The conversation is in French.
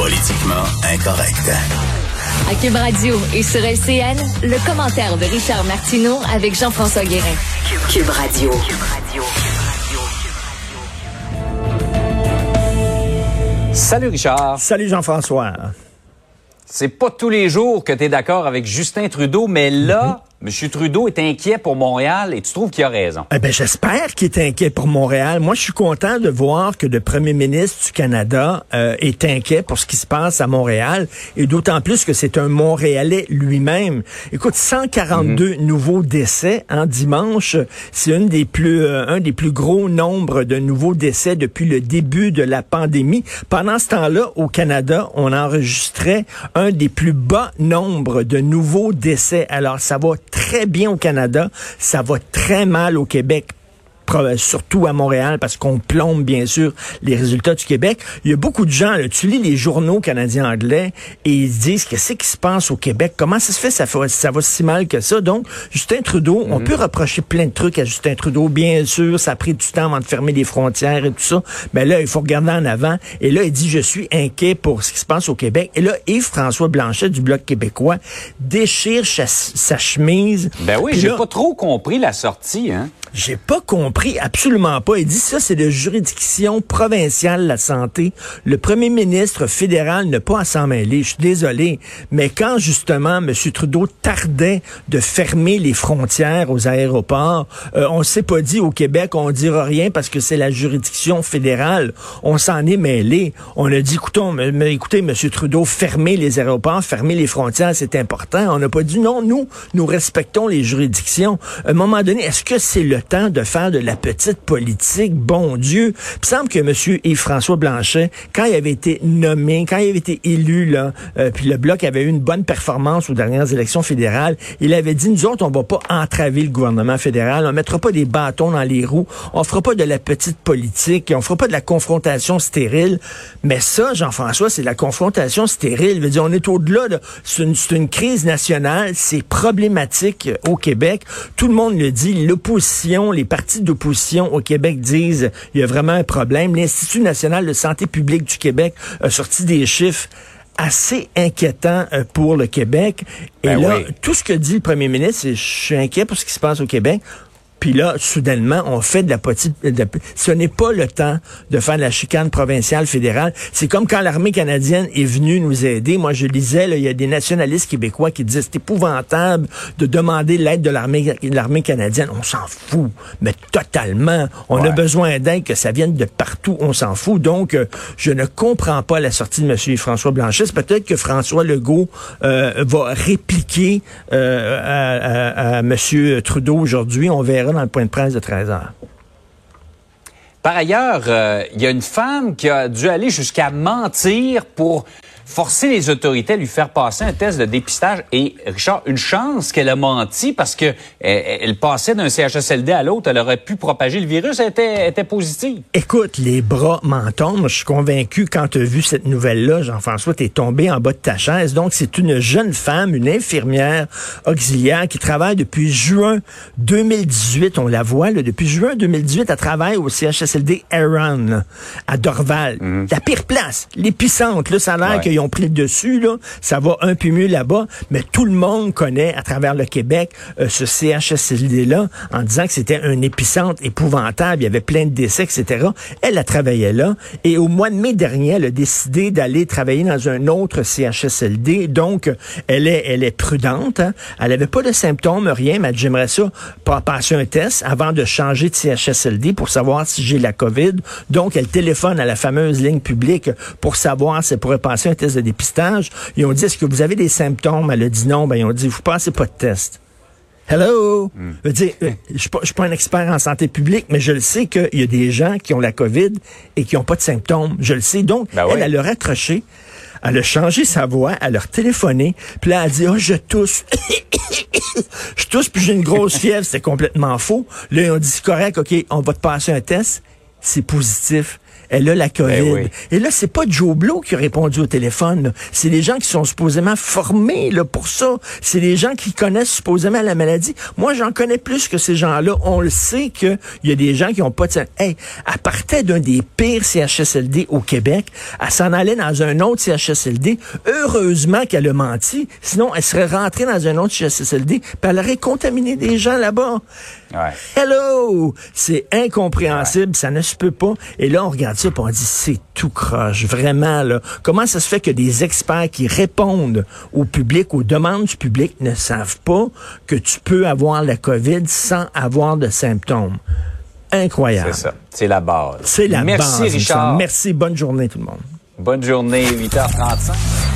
Politiquement incorrect. À Cube Radio et sur LCN, le commentaire de Richard Martineau avec Jean-François Guérin. Cube Radio. Salut Richard. Salut Jean-François. C'est pas tous les jours que tu es d'accord avec Justin Trudeau, mais là, M. Trudeau est inquiet pour Montréal et tu trouves qu'il a raison. Eh ben, j'espère qu'il est inquiet pour Montréal. Moi, je suis content de voir que le premier ministre du Canada euh, est inquiet pour ce qui se passe à Montréal et d'autant plus que c'est un Montréalais lui-même. Écoute, 142 Mhm. nouveaux décès en dimanche, c'est une des plus euh, un des plus gros nombres de nouveaux décès depuis le début de la pandémie. Pendant ce temps-là, au Canada, on enregistrait un des plus bas nombres de nouveaux décès. Alors, ça va très bien au Canada, ça va très mal au Québec surtout à Montréal, parce qu'on plombe, bien sûr, les résultats du Québec. Il y a beaucoup de gens, là, tu lis les journaux canadiens anglais, et ils se disent qu'est-ce qui se passe au Québec? Comment ça se fait, ça, fait, ça va si mal que ça? Donc, Justin Trudeau, on peut reprocher plein de trucs à Justin Trudeau. Bien sûr, ça a pris du temps avant de fermer les frontières et tout ça. Mais là, il faut regarder en avant. Et là, il dit, je suis inquiet pour ce qui se passe au Québec. Et là, Yves-François Blanchet du Bloc québécois déchire sa, sa chemise. Ben oui, j'ai pas trop compris la sortie, hein. J'ai pas compris, absolument pas. Il dit ça, c'est de juridiction provinciale la santé. Le premier ministre fédéral n'a pas à s'en mêler. Je suis désolé. Mais quand justement M. Trudeau tardait de fermer les frontières aux aéroports, euh, on s'est pas dit au Québec, on dira rien parce que c'est la juridiction fédérale. On s'en est mêlé. On a dit, écoutons, écoutez, M. Trudeau, fermez les aéroports, fermez les frontières, c'est important. On n'a pas dit non, nous, nous respectons les juridictions. À un moment donné, est-ce que c'est le temps de faire de la petite politique? Bon Dieu. Il semble que M. Yves-François Blanchet, quand il avait été nommé, quand il avait été élu, là, euh, puis le Bloc avait eu une bonne performance aux dernières élections fédérales, il avait dit, nous autres, on va pas entraver le gouvernement fédéral, on mettra pas des bâtons dans les roues, on fera pas de la petite politique, on fera pas de la confrontation stérile. Mais ça, Jean-François, c'est de la confrontation stérile. Je veux dire, on est au-delà de, c'est une, une crise nationale, c'est problématique au Québec. Tout le monde le dit, l'opposition, les partis d'opposition au Québec disent, il y a vraiment un problème. L'Institut national de santé publique du Québec a sorti des chiffres assez inquiétants euh, pour le Québec. Et Ben là, oui. tout ce que dit le premier ministre, c'est je suis inquiet pour ce qui se passe au Québec. Puis là, soudainement, on fait de la petite... ce n'est pas le temps de faire de la chicane provinciale fédérale. C'est comme quand l'armée canadienne est venue nous aider. Moi, je lisais, là, il y a des nationalistes québécois qui disaient c'est épouvantable de demander l'aide de l'armée canadienne. On s'en fout, mais totalement. On a besoin d'aide, que ça vienne de partout. On s'en fout. Donc, euh, je ne comprends pas la sortie de M. François Blanchet. Peut-être que François Legault euh, va répliquer euh, à, à- à M. Trudeau aujourd'hui. On verra dans le point de presse de 13 heures. Par ailleurs, euh, il y a une femme qui a dû aller jusqu'à mentir pour forcer les autorités à lui faire passer un test de dépistage. Et Richard, une chance qu'elle a menti parce que elle, elle passait d'un CHSLD à l'autre, elle aurait pu propager le virus, elle était, elle était positive. Écoute, les bras m'en tombent. Je suis convaincu, quand tu as vu cette nouvelle-là, Jean-François, tu es tombé en bas de ta chaise. Donc, c'est une jeune femme, une infirmière auxiliaire qui travaille depuis juin 2018. On la voit, là, depuis juin 2018, elle travaille au CHSLD Aaron, à Dorval. La pire place, l'épicentre. Là, ça a l'air Ouais. qu'ils ont pris le dessus. Là. Ça va un peu mieux là-bas. Mais tout le monde connaît, à travers le Québec, euh, ce CHSLD-là, en disant que c'était un épicentre épouvantable. Il y avait plein de décès, etc. Elle a travaillé là. Et au mois de mai dernier, elle a décidé d'aller travailler dans un autre CHSLD. Donc, elle est, elle est prudente. hein. Elle avait pas de symptômes, rien, mais j'aimerais ça pas passer un test avant de changer de CHSLD pour savoir si j'ai la COVID. Donc, elle téléphone à la fameuse ligne publique pour savoir si elle pourrait passer un test de dépistage. Ils ont dit, est-ce que vous avez des symptômes? Elle a dit non. Ben, ils ont dit, vous passez pas de test. Hello! Hmm. Je dire, euh, pas, suis pas un expert en santé publique, mais je le sais qu'il y a des gens qui ont la COVID et qui n'ont pas de symptômes. Je le sais. Donc, Ben elle, oui. elle a raccroché, elle a changé sa voix, elle a téléphoné, puis là, elle a dit, oh, je tousse. je tousse, puis j'ai une grosse fièvre. C'est complètement faux. Là, ils ont dit, c'est correct, OK, on va te passer un test. C'est positif. Elle a la COVID. Ben oui. Et là, c'est pas Joe Blow qui a répondu au téléphone. C'est les gens qui sont supposément formés là, pour ça. C'est les gens qui connaissent supposément la maladie. Moi, j'en connais plus que ces gens-là. On le sait qu'il y a des gens qui ont pas de... Hey, elle partait d'un des pires CHSLD au Québec. Elle s'en allait dans un autre CHSLD. Heureusement qu'elle a menti. Sinon, elle serait rentrée dans un autre CHSLD puis elle aurait contaminé des gens là-bas. Ouais. Hello! C'est incompréhensible, ça ne se peut pas. Et là, on regarde ça et on dit, c'est tout croche, vraiment. Là. Comment ça se fait que des experts qui répondent au public, aux demandes du public, ne savent pas que tu peux avoir la COVID sans avoir de symptômes? Incroyable. C'est ça. C'est la base. C'est la Merci, base. il me Richard. Merci. Bonne journée, tout le monde. Bonne journée, 8h35.